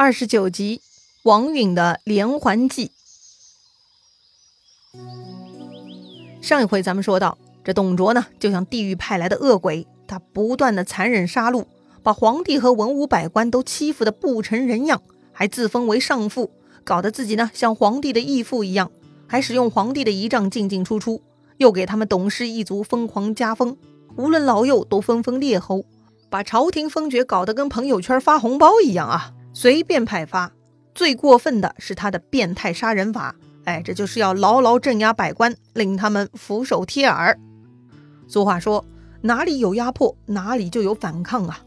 二十九集，王允的连环计。上一回咱们说到，这董卓呢，就像地狱派来的恶鬼，他不断的残忍杀戮，把皇帝和文武百官都欺负的不成人样，还自封为上父，搞得自己呢像皇帝的义父一样，还使用皇帝的仪仗进进出出，又给他们董氏一族疯狂加封，无论老幼都分封列侯，把朝廷封爵搞得跟朋友圈发红包一样啊！随便派发，最过分的是他的变态杀人法。哎，这就是要牢牢镇压百官，令他们俯首帖耳。俗话说，哪里有压迫，哪里就有反抗啊！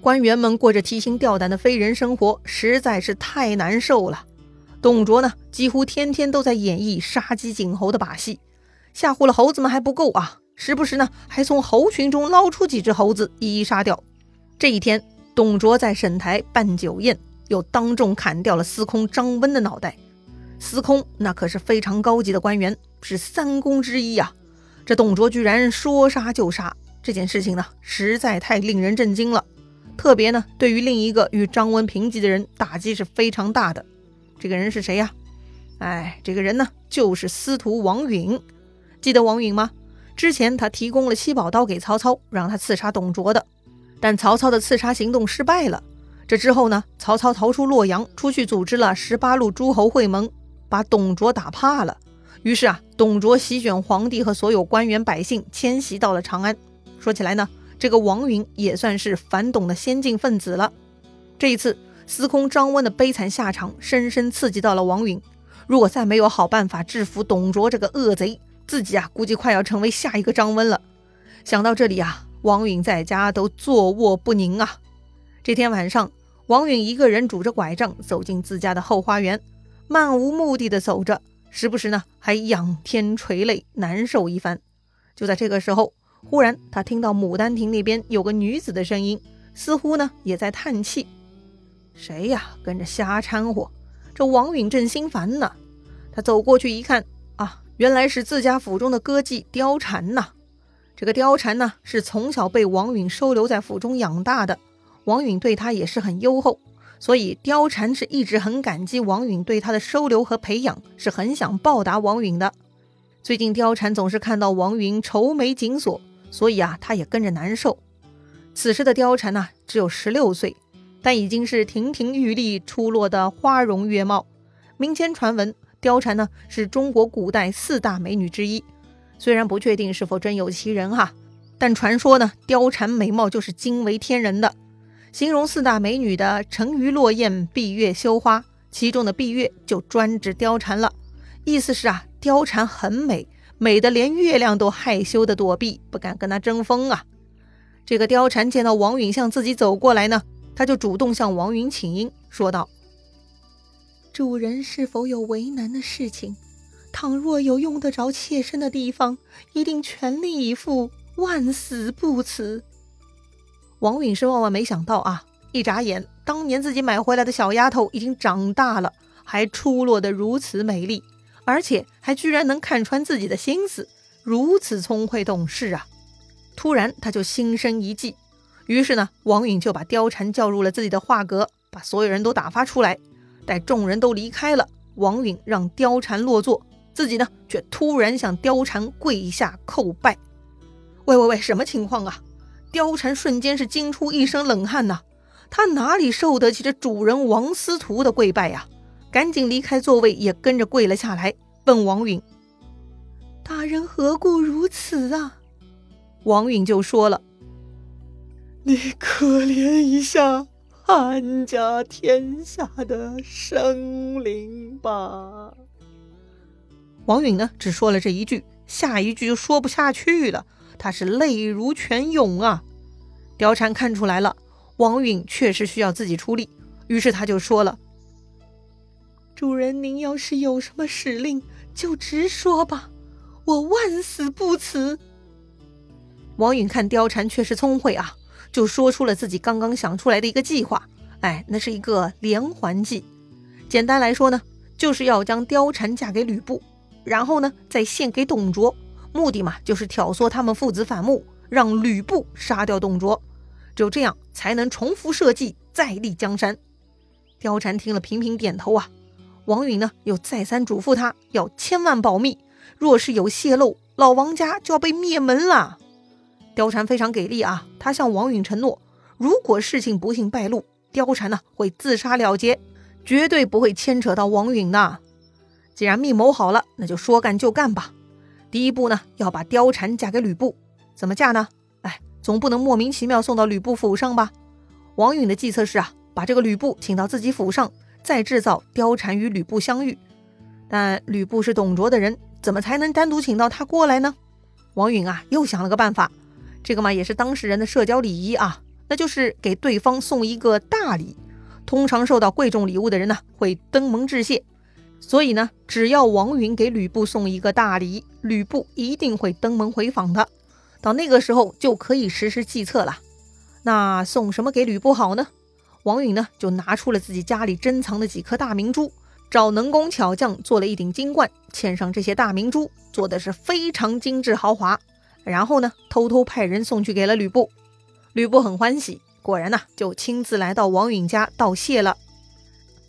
官员们过着提心吊胆的非人生活，实在是太难受了。董卓呢，几乎天天都在演绎杀鸡儆猴的把戏，吓唬了猴子们还不够啊，时不时呢，还从猴群中捞出几只猴子，一一杀掉。这一天。董卓在沈台办酒宴，又当众砍掉了司空张温的脑袋。司空那可是非常高级的官员，是三公之一啊！这董卓居然说杀就杀，这件事情呢，实在太令人震惊了。特别呢，对于另一个与张温平级的人，打击是非常大的。这个人是谁呀？哎，这个人呢，就是司徒王允。记得王允吗？之前他提供了七宝刀给曹操，让他刺杀董卓的。但曹操的刺杀行动失败了。这之后呢？曹操逃出洛阳，出去组织了十八路诸侯会盟，把董卓打怕了。于是啊，董卓席卷皇帝和所有官员百姓，迁徙到了长安。说起来呢，这个王允也算是反董的先进分子了。这一次，司空张温的悲惨下场，深深刺激到了王允。如果再没有好办法制服董卓这个恶贼，自己啊，估计快要成为下一个张温了。想到这里啊。王允在家都坐卧不宁啊！这天晚上，王允一个人拄着拐杖走进自家的后花园，漫无目的的走着，时不时呢还仰天垂泪，难受一番。就在这个时候，忽然他听到牡丹亭那边有个女子的声音，似乎呢也在叹气。谁呀？跟着瞎掺和！这王允正心烦呢，他走过去一看，啊，原来是自家府中的歌妓貂蝉呐。这个貂蝉呢，是从小被王允收留在府中养大的，王允对她也是很优厚，所以貂蝉是一直很感激王允对她的收留和培养，是很想报答王允的。最近貂蝉总是看到王允愁眉紧锁，所以啊，她也跟着难受。此时的貂蝉呢，只有十六岁，但已经是亭亭玉立、出落的花容月貌。民间传闻，貂蝉呢是中国古代四大美女之一。虽然不确定是否真有其人哈，但传说呢，貂蝉美貌就是惊为天人的。形容四大美女的“沉鱼落雁，闭月羞花”，其中的“闭月”就专指貂蝉了。意思是啊，貂蝉很美，美的连月亮都害羞的躲避，不敢跟她争锋啊。这个貂蝉见到王允向自己走过来呢，她就主动向王允请缨，说道：“主人是否有为难的事情？”倘若有用得着妾身的地方，一定全力以赴，万死不辞。王允是万万没想到啊！一眨眼，当年自己买回来的小丫头已经长大了，还出落得如此美丽，而且还居然能看穿自己的心思，如此聪慧懂事啊！突然他就心生一计，于是呢，王允就把貂蝉叫入了自己的画阁，把所有人都打发出来。待众人都离开了，王允让貂蝉落座。自己呢，却突然向貂蝉跪下叩拜。喂喂喂，什么情况啊？貂蝉瞬间是惊出一身冷汗呐，他哪里受得起这主人王司徒的跪拜呀？赶紧离开座位，也跟着跪了下来，问王允：“大人何故如此啊？”王允就说了：“你可怜一下汉家天下的生灵吧。”王允呢，只说了这一句，下一句就说不下去了。他是泪如泉涌啊！貂蝉看出来了，王允确实需要自己出力，于是他就说了：“主人，您要是有什么使令，就直说吧，我万死不辞。”王允看貂蝉确实聪慧啊，就说出了自己刚刚想出来的一个计划。哎，那是一个连环计。简单来说呢，就是要将貂蝉嫁给吕布。然后呢，再献给董卓，目的嘛，就是挑唆他们父子反目，让吕布杀掉董卓，只有这样才能重复设计，再立江山。貂蝉听了频频点头啊。王允呢又再三嘱咐他要千万保密，若是有泄露，老王家就要被灭门了。貂蝉非常给力啊，他向王允承诺，如果事情不幸败露，貂蝉呢会自杀了结，绝对不会牵扯到王允的。既然密谋好了，那就说干就干吧。第一步呢，要把貂蝉嫁给吕布，怎么嫁呢？哎，总不能莫名其妙送到吕布府上吧？王允的计策是啊，把这个吕布请到自己府上，再制造貂蝉与吕布相遇。但吕布是董卓的人，怎么才能单独请到他过来呢？王允啊，又想了个办法。这个嘛，也是当事人的社交礼仪啊，那就是给对方送一个大礼。通常受到贵重礼物的人呢，会登门致谢。所以呢，只要王允给吕布送一个大礼，吕布一定会登门回访的。到那个时候就可以实施计策了。那送什么给吕布好呢？王允呢就拿出了自己家里珍藏的几颗大明珠，找能工巧匠做了一顶金冠，嵌上这些大明珠，做的是非常精致豪华。然后呢，偷偷派人送去给了吕布。吕布很欢喜，果然呢就亲自来到王允家道谢了。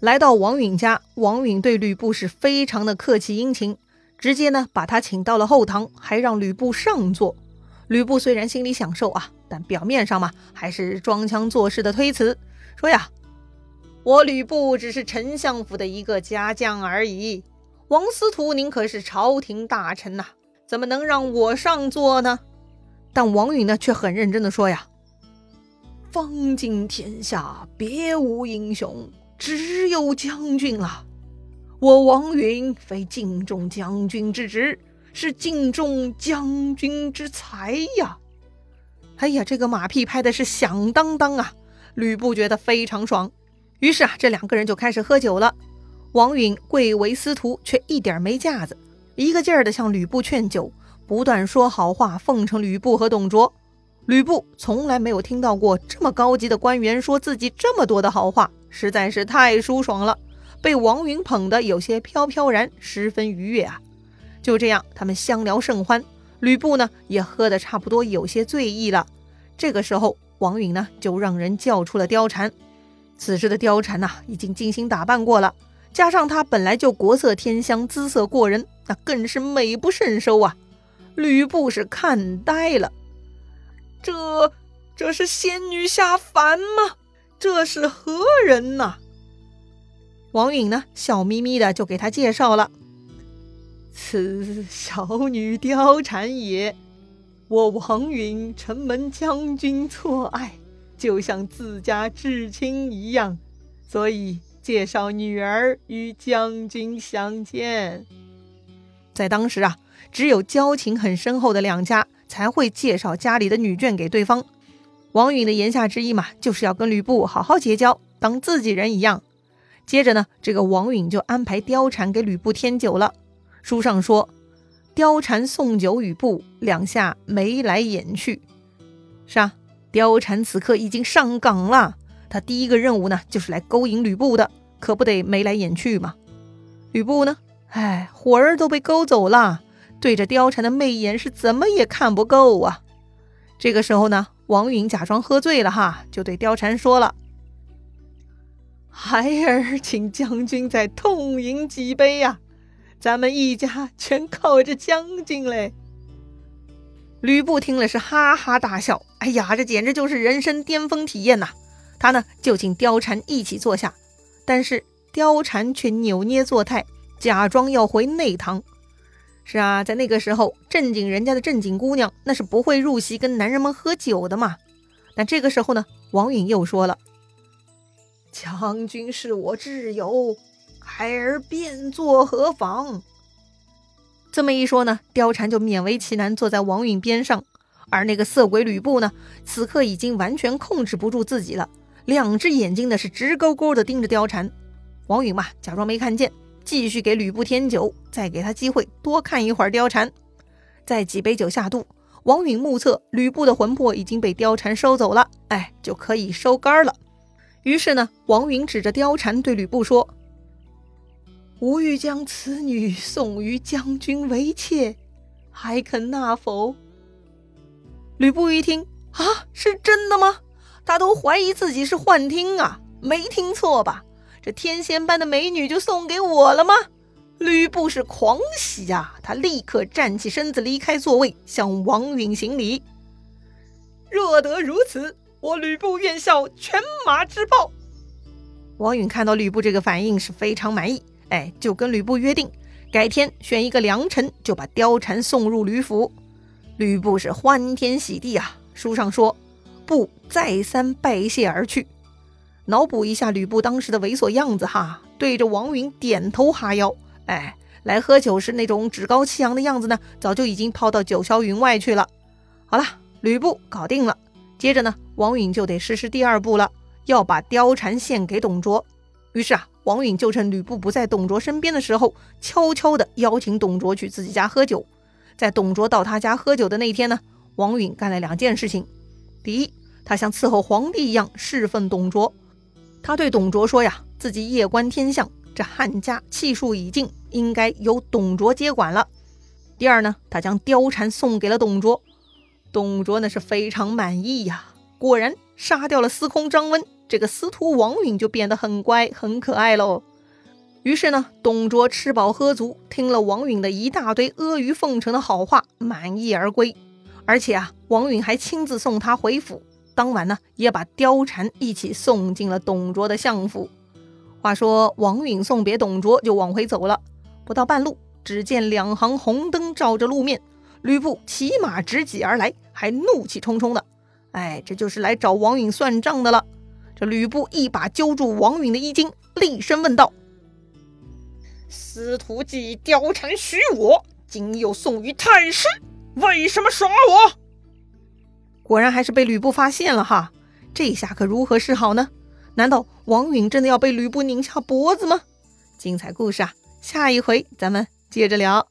来到王允家，王允对吕布是非常的客气殷勤，直接呢把他请到了后堂，还让吕布上座。吕布虽然心里享受啊，但表面上嘛还是装腔作势的推辞，说呀：“我吕布只是丞相府的一个家将而已，王司徒您可是朝廷大臣呐，怎么能让我上座呢？”但王允呢却很认真的说呀：“方今天下别无英雄。”只有将军了，我王允非敬重将军之职，是敬重将军之才呀！哎呀，这个马屁拍的是响当当啊！吕布觉得非常爽，于是啊，这两个人就开始喝酒了。王允贵为司徒，却一点没架子，一个劲儿的向吕布劝酒，不断说好话，奉承吕布和董卓。吕布从来没有听到过这么高级的官员说自己这么多的好话。实在是太舒爽了，被王允捧得有些飘飘然，十分愉悦啊！就这样，他们相聊甚欢。吕布呢，也喝得差不多有些醉意了。这个时候，王允呢就让人叫出了貂蝉。此时的貂蝉呐，已经精心打扮过了，加上她本来就国色天香，姿色过人，那更是美不胜收啊！吕布是看呆了，这这是仙女下凡吗？这是何人呐？王允呢，笑眯眯的就给他介绍了：“此小女貂蝉也。我王允承蒙将军错爱，就像自家至亲一样，所以介绍女儿与将军相见。在当时啊，只有交情很深厚的两家才会介绍家里的女眷给对方。”王允的言下之意嘛，就是要跟吕布好好结交，当自己人一样。接着呢，这个王允就安排貂蝉给吕布添酒了。书上说，貂蝉送酒与布，两下眉来眼去。是啊，貂蝉此刻已经上岗了，他第一个任务呢，就是来勾引吕布的，可不得眉来眼去嘛。吕布呢，哎，魂儿都被勾走了，对着貂蝉的媚眼是怎么也看不够啊。这个时候呢。王允假装喝醉了哈，就对貂蝉说了：“孩儿请将军再痛饮几杯呀，咱们一家全靠着将军嘞。”吕布听了是哈哈大笑，哎呀，这简直就是人生巅峰体验呐！他呢就请貂蝉一起坐下，但是貂蝉却扭捏作态，假装要回内堂。是啊，在那个时候，正经人家的正经姑娘那是不会入席跟男人们喝酒的嘛。那这个时候呢，王允又说了：“将军是我挚友，孩儿便作何妨？”这么一说呢，貂蝉就勉为其难坐在王允边上，而那个色鬼吕布呢，此刻已经完全控制不住自己了，两只眼睛呢是直勾勾的盯着貂蝉。王允嘛，假装没看见。继续给吕布添酒，再给他机会多看一会儿貂蝉。再几杯酒下肚，王允目测吕布的魂魄已经被貂蝉收走了，哎，就可以收杆了。于是呢，王允指着貂蝉对吕布说：“吾欲将此女送于将军为妾，还肯纳否？”吕布一听，啊，是真的吗？他都怀疑自己是幻听啊，没听错吧？这天仙般的美女就送给我了吗？吕布是狂喜呀，他立刻站起身子，离开座位，向王允行礼。若得如此，我吕布愿效犬马之报。王允看到吕布这个反应是非常满意，哎，就跟吕布约定，改天选一个良辰，就把貂蝉送入吕府。吕布是欢天喜地啊，书上说，布再三拜谢而去。脑补一下吕布当时的猥琐样子哈，对着王允点头哈腰，哎，来喝酒时那种趾高气扬的样子呢，早就已经抛到九霄云外去了。好了，吕布搞定了。接着呢，王允就得实施第二步了，要把貂蝉献给董卓。于是啊，王允就趁吕布不在董卓身边的时候，悄悄地邀请董卓去自己家喝酒。在董卓到他家喝酒的那天呢，王允干了两件事情。第一，他像伺候皇帝一样侍奉董卓。他对董卓说呀，自己夜观天象，这汉家气数已尽，应该由董卓接管了。第二呢，他将貂蝉送给了董卓。董卓那是非常满意呀，果然杀掉了司空张温，这个司徒王允就变得很乖很可爱喽。于是呢，董卓吃饱喝足，听了王允的一大堆阿谀奉承的好话，满意而归。而且啊，王允还亲自送他回府。当晚呢，也把貂蝉一起送进了董卓的相府。话说王允送别董卓就往回走了，不到半路，只见两行红灯照着路面，吕布骑马直挤而来，还怒气冲冲的。哎，这就是来找王允算账的了。这吕布一把揪住王允的衣襟，厉声问道：“司徒既貂蝉许我，今又送于太师，为什么耍我？”果然还是被吕布发现了哈，这下可如何是好呢？难道王允真的要被吕布拧下脖子吗？精彩故事啊，下一回咱们接着聊。